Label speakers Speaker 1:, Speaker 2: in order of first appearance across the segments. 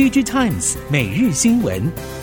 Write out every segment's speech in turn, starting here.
Speaker 1: DG Times 每日新闻。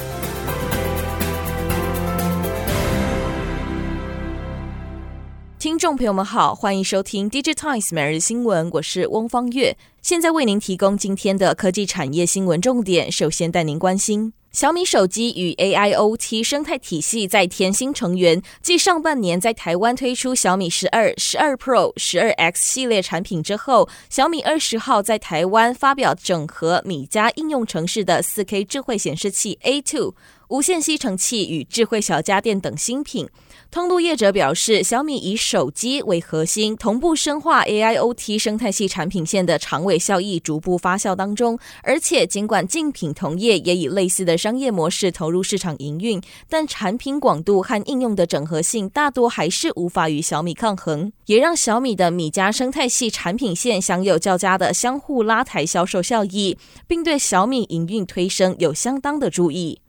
Speaker 2: 听众朋友们好，欢迎收听 DigiTimes 每日新闻，我是翁方月，现在为您提供今天的科技产业新闻重点。首先带您关心。小米手机与 AIoT 生态体系再添新成员，继上半年在台湾推出小米十二、十二 Pro、十二 X 系列产品之后，小米二十号在台湾发表整合米家应用程式的四 K 智慧显示器 A2。无线吸尘器与智慧小家电等新品，通路业者表示，小米以手机为核心，同步深化 AIoT 生态系产品线的长尾效益逐步发酵当中。而且，尽管竞品同业也以类似的商业模式投入市场营运，但产品广度和应用的整合性大多还是无法与小米抗衡，也让小米的米家生态系产品线享有较佳的相互拉抬销售效益，并对小米营运推升有相当的助益。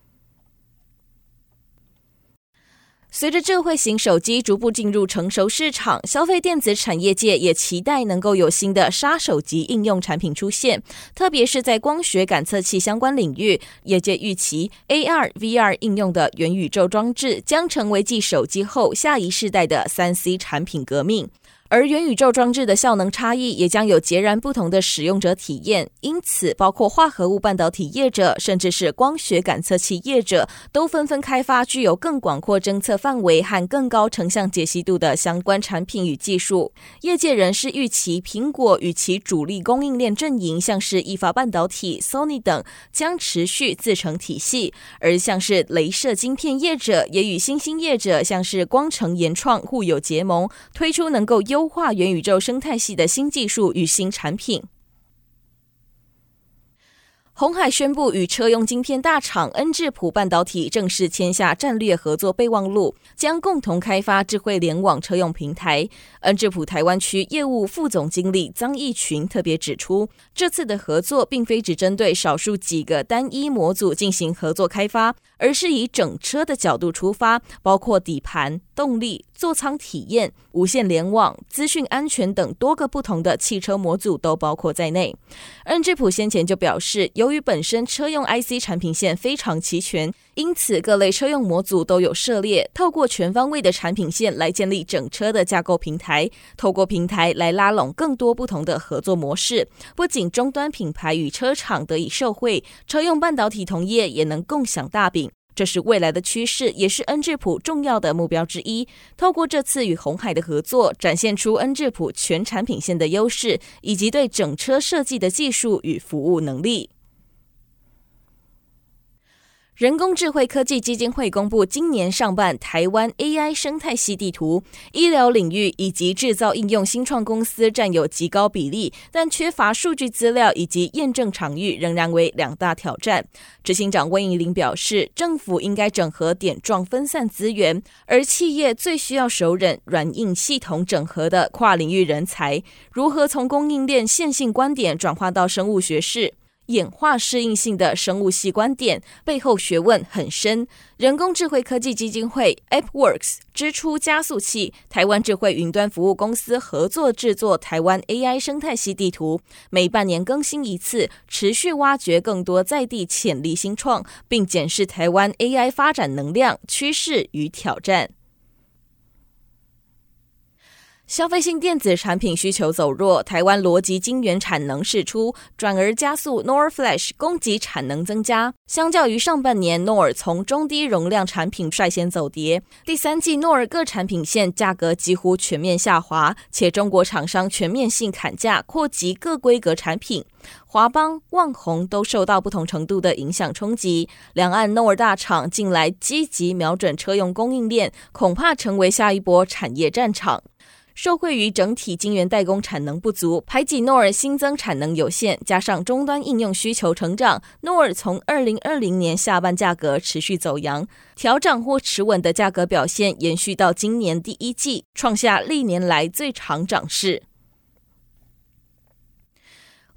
Speaker 2: 随着智慧型手机逐步进入成熟市场，消费电子产业界也期待能够有新的杀手级应用产品出现，特别是在光学感测器相关领域，业界预期 AR、VR 应用的元宇宙装置将成为继手机后下一世代的三 C 产品革命。而元宇宙装置的效能差异也将有截然不同的使用者体验，因此，包括化合物半导体业者，甚至是光学感测器业者，都纷纷开发具有更广阔侦测范围和更高成像解析度的相关产品与技术。业界人士预期，苹果与其主力供应链阵营，像是意法半导体、Sony 等，将持续自成体系；而像是镭射晶片业者，也与新兴业者，像是光成研创互有结盟，推出能够优。优化元宇宙生态系的新技术与新产品。鸿海宣布与车用晶片大厂恩智浦半导体正式签下战略合作备忘录，将共同开发智慧联网车用平台。恩智浦台湾区业务副总经理张义群特别指出，这次的合作并非只针对少数几个单一模组进行合作开发，而是以整车的角度出发，包括底盘、动力、座舱体验、无线联网、资讯安全等多个不同的汽车模组都包括在内。恩智浦先前就表示，由于本身车用 IC 产品线非常齐全，因此各类车用模组都有涉猎。透过全方位的产品线来建立整车的架构平台，透过平台来拉拢更多不同的合作模式。不仅终端品牌与车厂得以受惠，车用半导体同业也能共享大饼。这是未来的趋势，也是恩智浦重要的目标之一。透过这次与红海的合作，展现出恩智浦全产品线的优势，以及对整车设计的技术与服务能力。人工智慧科技基金会公布今年上半台湾 AI 生态系地图，医疗领域以及制造应用新创公司占有极高比例，但缺乏数据资料以及验证场域，仍然为两大挑战。执行长温怡玲表示，政府应该整合点状分散资源，而企业最需要熟稔软硬系统整合的跨领域人才，如何从供应链线性观点转化到生物学式？演化适应性的生物系观点背后学问很深。人工智慧科技基金会 AppWorks 支出加速器、台湾智慧云端服务公司合作制作台湾 AI 生态系地图，每半年更新一次，持续挖掘更多在地潜力新创，并检视台湾 AI 发展能量、趋势与挑战。消费性电子产品需求走弱，台湾逻辑晶圆产能释出，转而加速 NOR Flash 供给产能增加。相较于上半年，NOR 从中低容量产品率先走跌，第三季 NOR 各产品线价格几乎全面下滑，且中国厂商全面性砍价，扩及各规格产品，华邦、旺宏都受到不同程度的影响冲击。两岸 NOR 大厂近来积极瞄准车用供应链，恐怕成为下一波产业战场。受惠于整体晶圆代工产能不足，排挤诺尔新增产能有限，加上终端应用需求成长，诺尔从二零二零年下半价格持续走扬，调涨或持稳的价格表现延续到今年第一季，创下历年来最长涨势。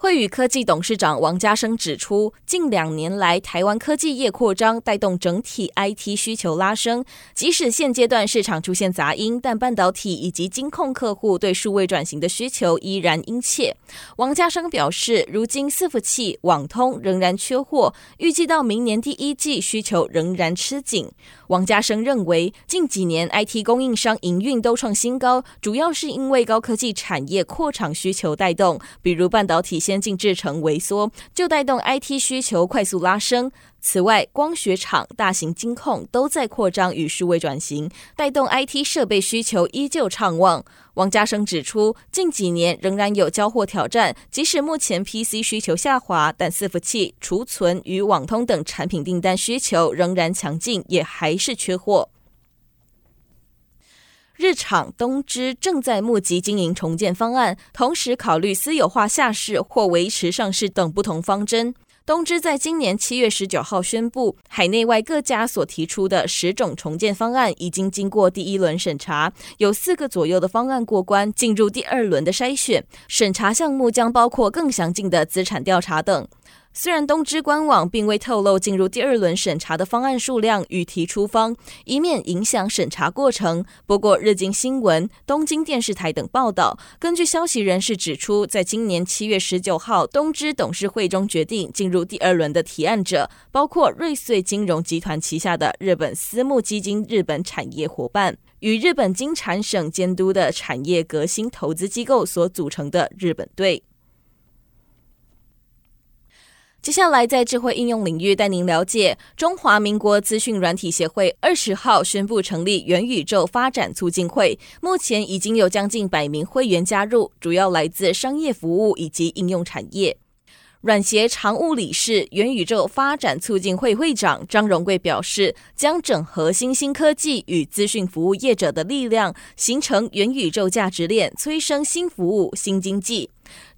Speaker 2: 慧宇科技董事长王家生指出，近两年来，台湾科技业扩张带动整体 IT 需求拉升。即使现阶段市场出现杂音，但半导体以及金控客户对数位转型的需求依然殷切。王家生表示，如今伺服器、网通仍然缺货，预计到明年第一季需求仍然吃紧。王家生认为，近几年 IT 供应商营运都创新高，主要是因为高科技产业扩厂需求带动，比如半导体先进制程萎缩，就带动 IT 需求快速拉升。此外，光学厂、大型金控都在扩张与数位转型，带动 IT 设备需求依旧畅旺。王家生指出，近几年仍然有交货挑战，即使目前 PC 需求下滑，但伺服器、储存与网通等产品订单需求仍然强劲，也还是缺货。日厂东芝正在募集经营重建方案，同时考虑私有化下市或维持上市等不同方针。东芝在今年七月十九号宣布，海内外各家所提出的十种重建方案已经经过第一轮审查，有四个左右的方案过关，进入第二轮的筛选。审查项目将包括更详尽的资产调查等。虽然东芝官网并未透露进入第二轮审查的方案数量与提出方，以免影响审查过程。不过，日经新闻、东京电视台等报道，根据消息人士指出，在今年七月十九号东芝董事会中决定进入第二轮的提案者，包括瑞穗金融集团旗下的日本私募基金日本产业伙伴，与日本经产省监督的产业革新投资机构所组成的日本队。接下来，在智慧应用领域带您了解，中华民国资讯软体协会二十号宣布成立元宇宙发展促进会，目前已经有将近百名会员加入，主要来自商业服务以及应用产业。软协常务理事、元宇宙发展促进会会长张荣贵表示，将整合新兴科技与资讯服务业者的力量，形成元宇宙价值链，催生新服务、新经济。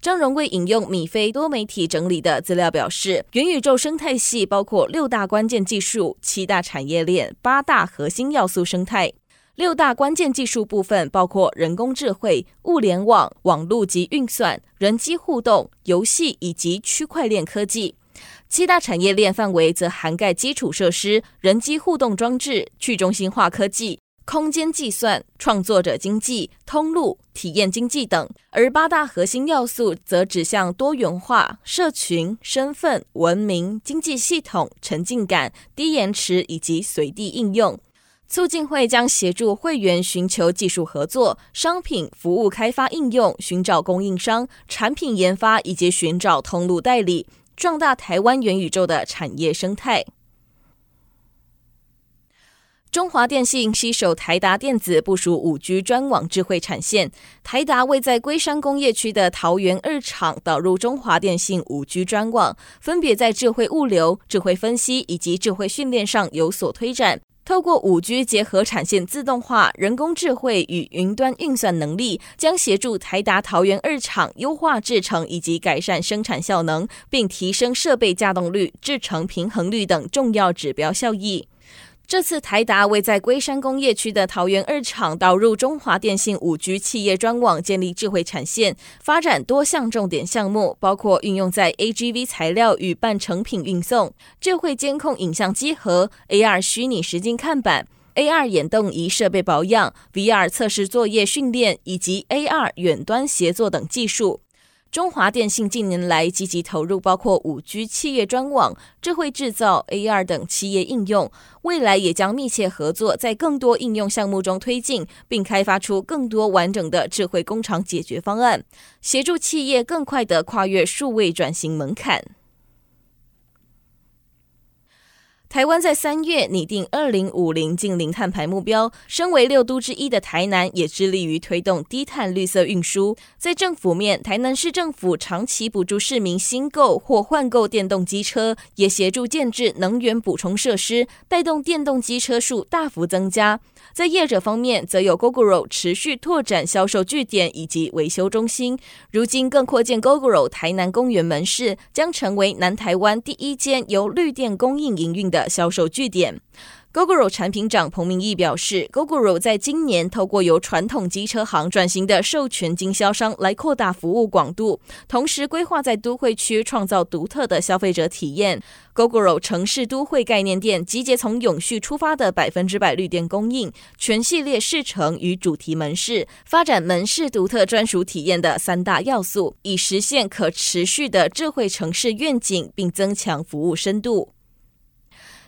Speaker 2: 张荣贵引用米菲多媒体整理的资料表示，元宇宙生态系包括六大关键技术、七大产业链、八大核心要素生态。六大关键技术部分包括人工智慧、物联网、网络及运算、人机互动、游戏以及区块链科技。七大产业链范围则涵盖基础设施、人机互动装置、去中心化科技、空间计算、创作者经济、通路、体验经济等。而八大核心要素则指向多元化、社群、身份、文明、经济系统、沉浸感、低延迟以及随地应用。促进会将协助会员寻求技术合作、商品服务开发应用、寻找供应商、产品研发以及寻找通路代理，壮大台湾元宇宙的产业生态。中华电信携手台达电子部署五 G 专网智慧产线，台达位在龟山工业区的桃园二厂导入中华电信五 G 专网，分别在智慧物流、智慧分析以及智慧训练上有所推展。透过五 G 结合产线自动化、人工智慧与云端运算能力，将协助台达桃园二厂优化制程以及改善生产效能，并提升设备稼动率、制程平衡率等重要指标效益。这次台达为在龟山工业区的桃园二厂导入中华电信五 G 企业专网，建立智慧产线，发展多项重点项目，包括运用在 AGV 材料与半成品运送、智慧监控影像机和、AR 虚拟实境看板、AR 眼动仪设备保养、VR 测试作业训练以及 AR 远端协作等技术。中华电信近年来积极投入包括五 G 企业专网、智慧制造、AR 等企业应用，未来也将密切合作，在更多应用项目中推进，并开发出更多完整的智慧工厂解决方案，协助企业更快地跨越数位转型门槛。台湾在三月拟定二零五零净零碳排目标，身为六都之一的台南也致力于推动低碳绿色运输。在政府面，台南市政府长期补助市民新购或换购电动机车，也协助建置能源补充设施，带动电动机车数大幅增加。在业者方面，则有 Gogoro 持续拓展销售据点以及维修中心，如今更扩建 Gogoro 台南公园门市，将成为南台湾第一间由绿电供应营运的。销售据点。Gogoro 产品长彭明义表示，Gogoro 在今年透过由传统机车行转型的授权经销商来扩大服务广度，同时规划在都会区创造独特的消费者体验。Gogoro 城市都会概念店集结从永续出发的百分之百绿电供应、全系列试乘与主题门市，发展门市独特专属体验的三大要素，以实现可持续的智慧城市愿景，并增强服务深度。